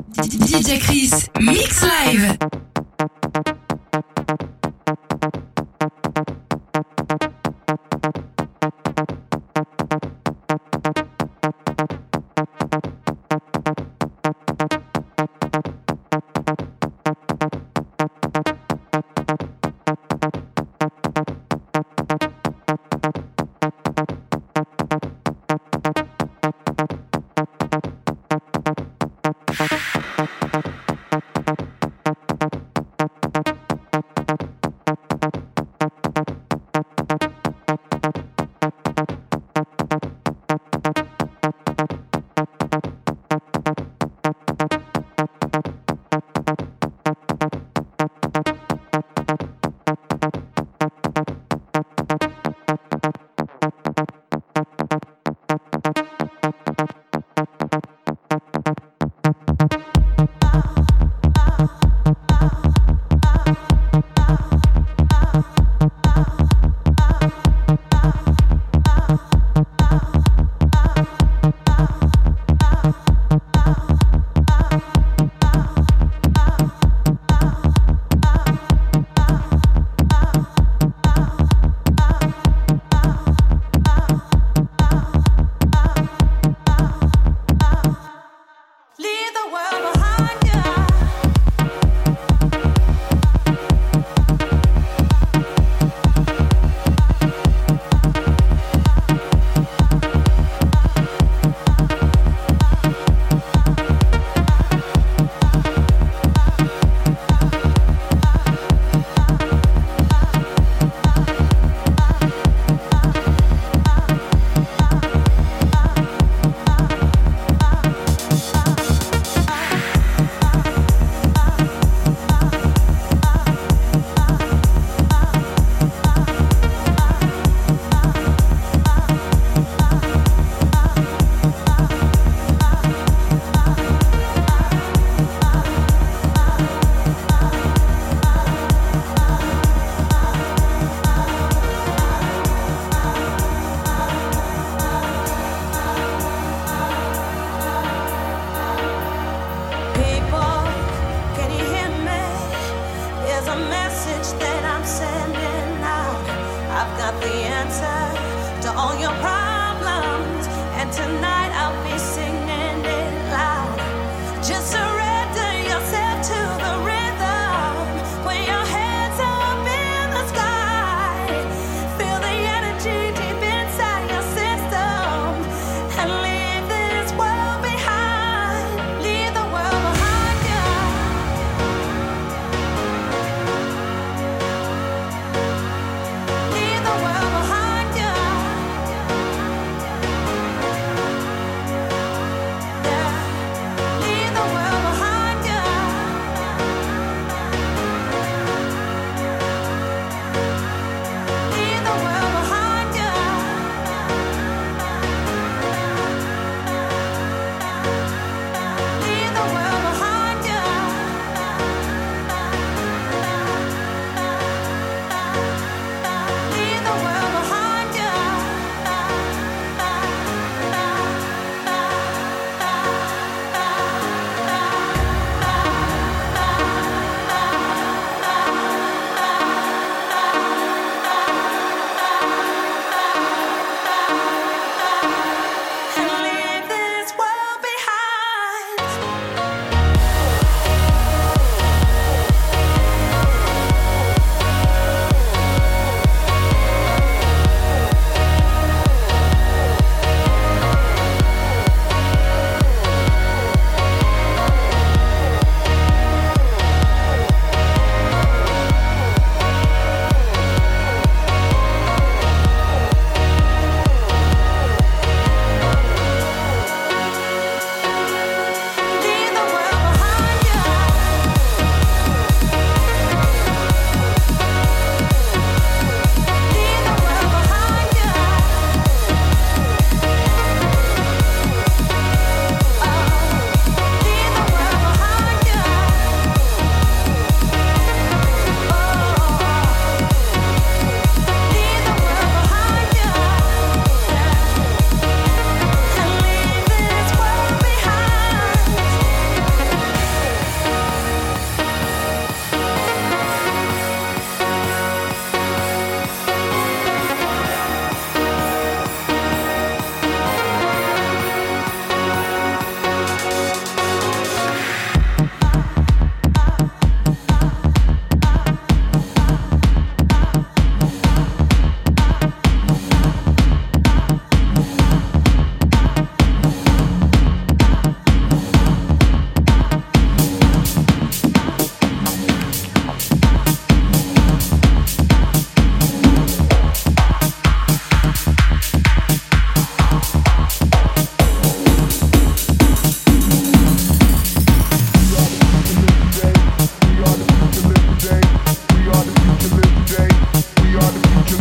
DJ Chris, Mix Live.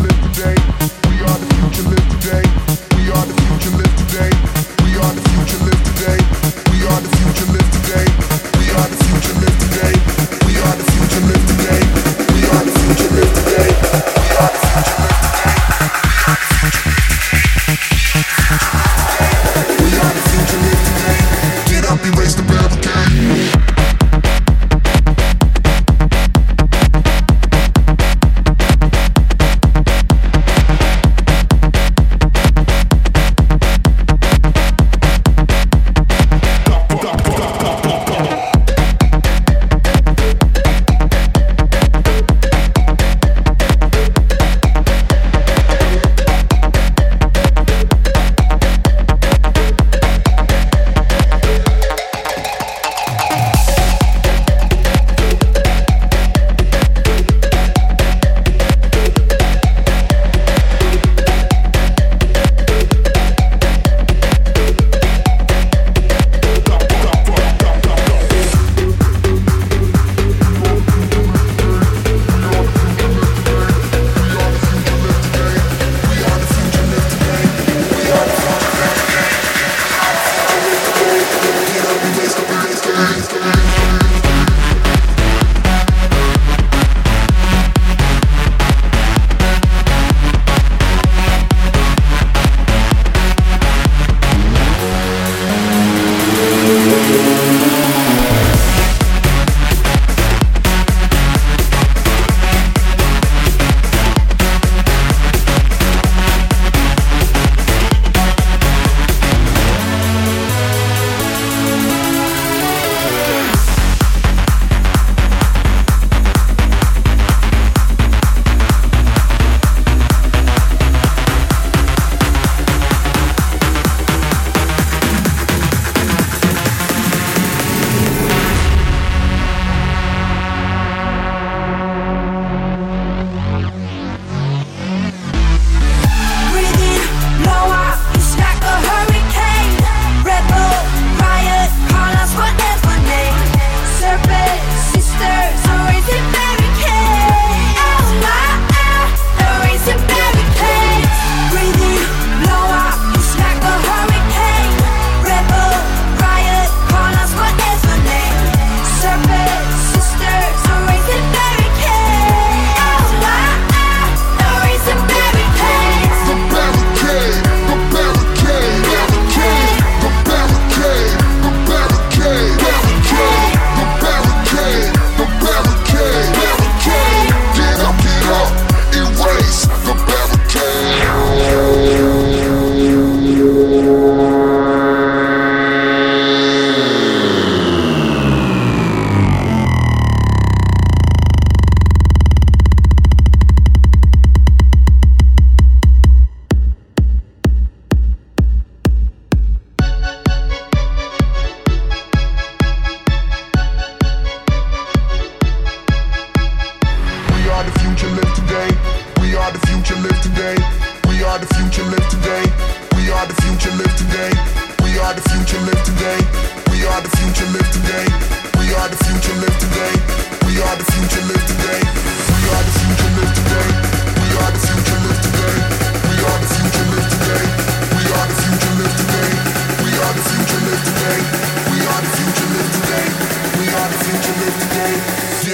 living day.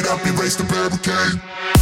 Up, erase the barricade.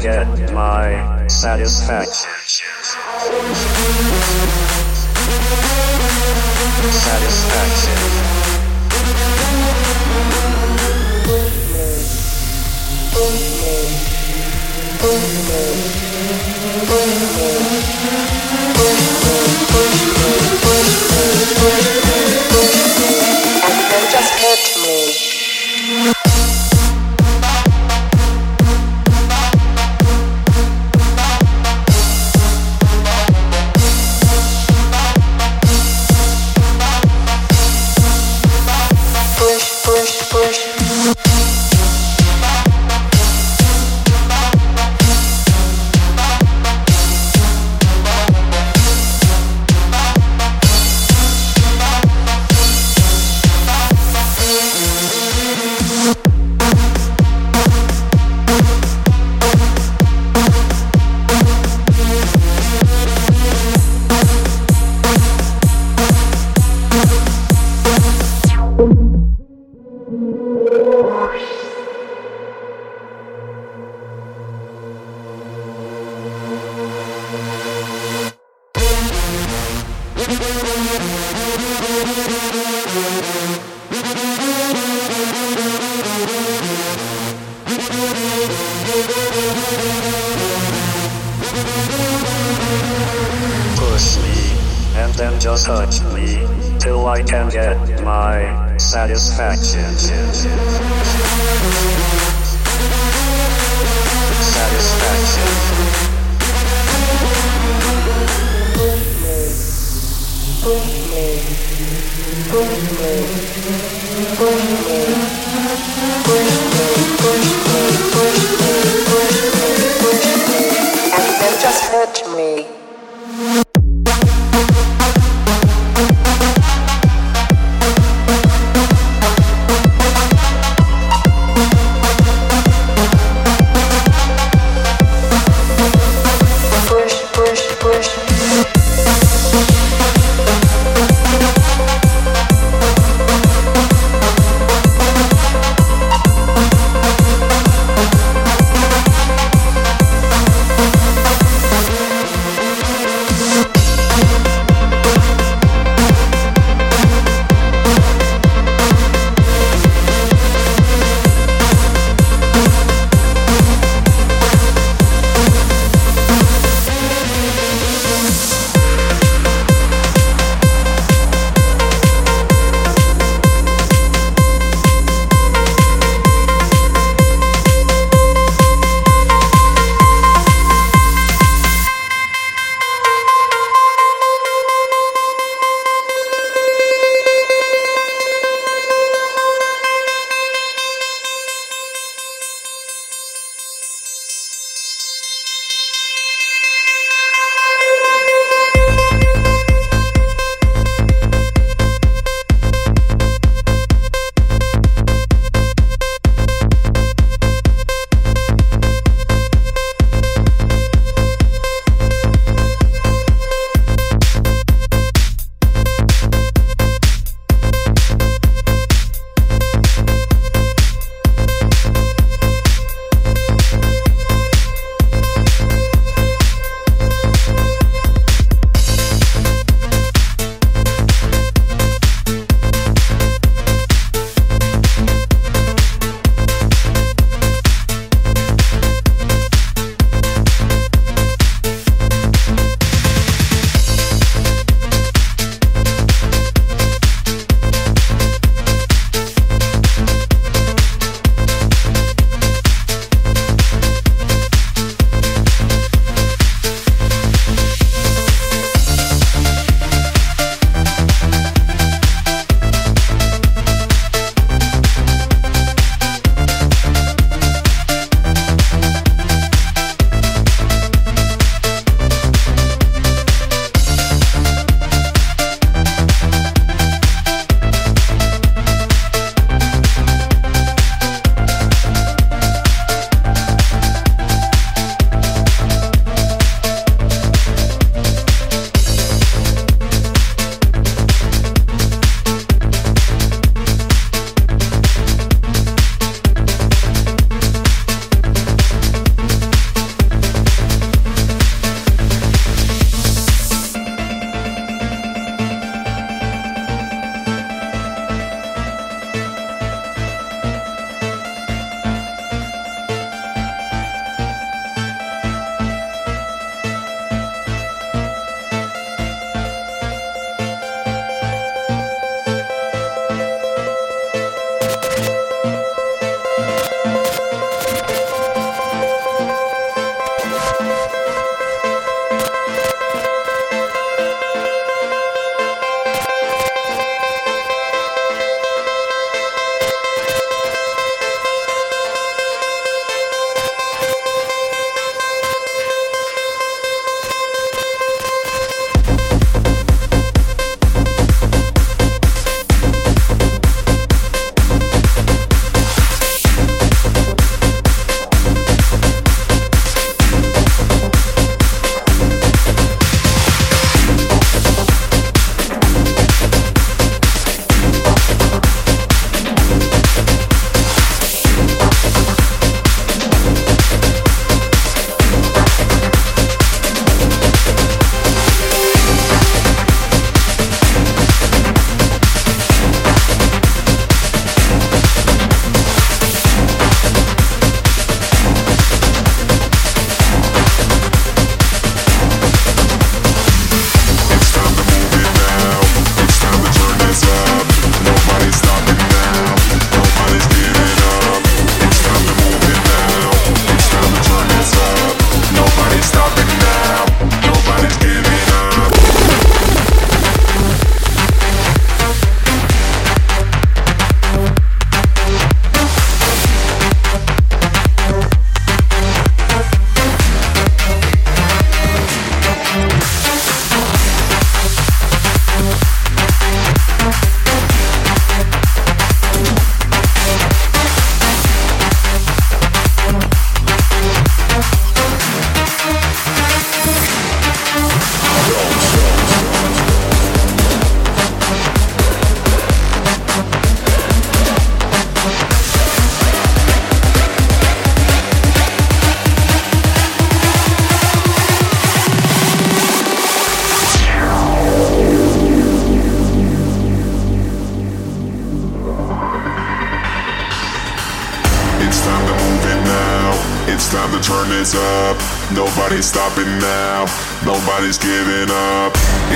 Get my satisfaction. Satisfaction.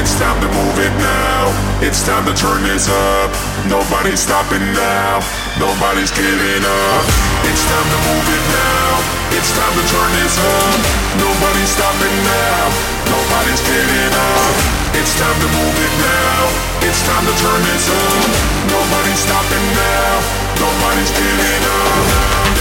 It's time to move it now. It's time to turn this up. Nobody's stopping now. Nobody's giving up. It's time to move it now. It's time to turn this up. Nobody's stopping now. Nobody's giving up. It's time to move it now. It's time to turn this up. Nobody's stopping now. Nobody's giving up.